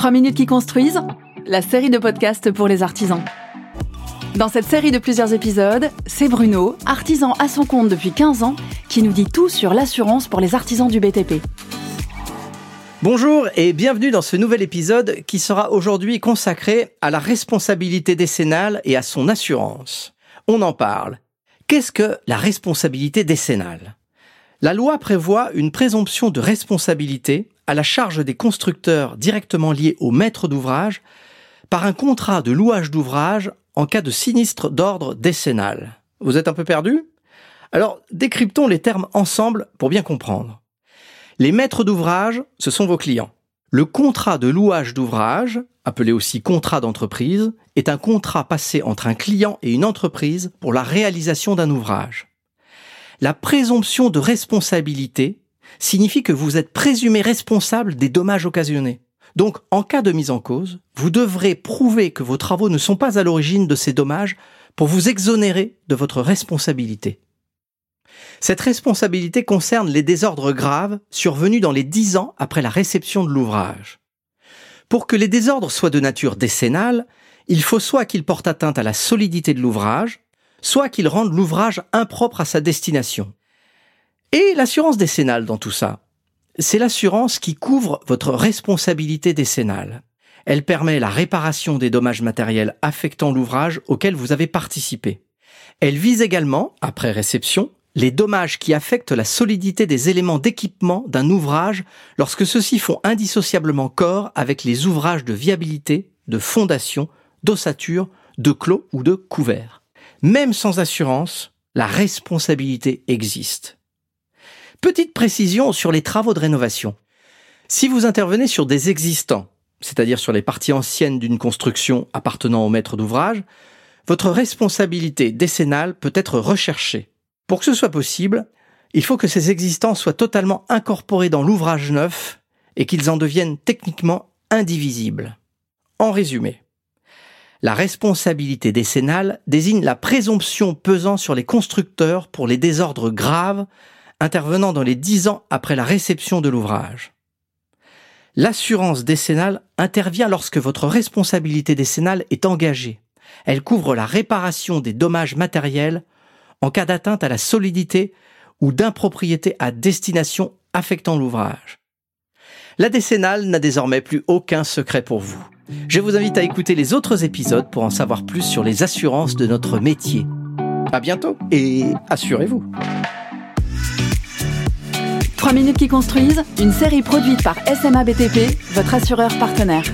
3 minutes qui construisent, la série de podcasts pour les artisans. Dans cette série de plusieurs épisodes, c'est Bruno, artisan à son compte depuis 15 ans, qui nous dit tout sur l'assurance pour les artisans du BTP. Bonjour et bienvenue dans ce nouvel épisode qui sera aujourd'hui consacré à la responsabilité décennale et à son assurance. On en parle. Qu'est-ce que la responsabilité décennale? La loi prévoit une présomption de responsabilité à la charge des constructeurs directement liés au maître d'ouvrage par un contrat de louage d'ouvrage en cas de sinistre d'ordre décennal. Vous êtes un peu perdu? Alors, décryptons les termes ensemble pour bien comprendre. Les maîtres d'ouvrage, ce sont vos clients. Le contrat de louage d'ouvrage, appelé aussi contrat d'entreprise, est un contrat passé entre un client et une entreprise pour la réalisation d'un ouvrage. La présomption de responsabilité signifie que vous êtes présumé responsable des dommages occasionnés. Donc, en cas de mise en cause, vous devrez prouver que vos travaux ne sont pas à l'origine de ces dommages pour vous exonérer de votre responsabilité. Cette responsabilité concerne les désordres graves survenus dans les dix ans après la réception de l'ouvrage. Pour que les désordres soient de nature décennale, il faut soit qu'ils portent atteinte à la solidité de l'ouvrage, soit qu'ils rendent l'ouvrage impropre à sa destination. Et l'assurance décennale dans tout ça, c'est l'assurance qui couvre votre responsabilité décennale. Elle permet la réparation des dommages matériels affectant l'ouvrage auquel vous avez participé. Elle vise également, après réception, les dommages qui affectent la solidité des éléments d'équipement d'un ouvrage lorsque ceux-ci font indissociablement corps avec les ouvrages de viabilité, de fondation, d'ossature, de clos ou de couvert. Même sans assurance, la responsabilité existe. Petite précision sur les travaux de rénovation. Si vous intervenez sur des existants, c'est-à-dire sur les parties anciennes d'une construction appartenant au maître d'ouvrage, votre responsabilité décennale peut être recherchée. Pour que ce soit possible, il faut que ces existants soient totalement incorporés dans l'ouvrage neuf et qu'ils en deviennent techniquement indivisibles. En résumé, la responsabilité décennale désigne la présomption pesant sur les constructeurs pour les désordres graves intervenant dans les dix ans après la réception de l'ouvrage. L'assurance décennale intervient lorsque votre responsabilité décennale est engagée. Elle couvre la réparation des dommages matériels en cas d'atteinte à la solidité ou d'impropriété à destination affectant l'ouvrage. La décennale n'a désormais plus aucun secret pour vous. Je vous invite à écouter les autres épisodes pour en savoir plus sur les assurances de notre métier. À bientôt et assurez-vous. 3 minutes qui construisent, une série produite par SMA BTP, votre assureur partenaire.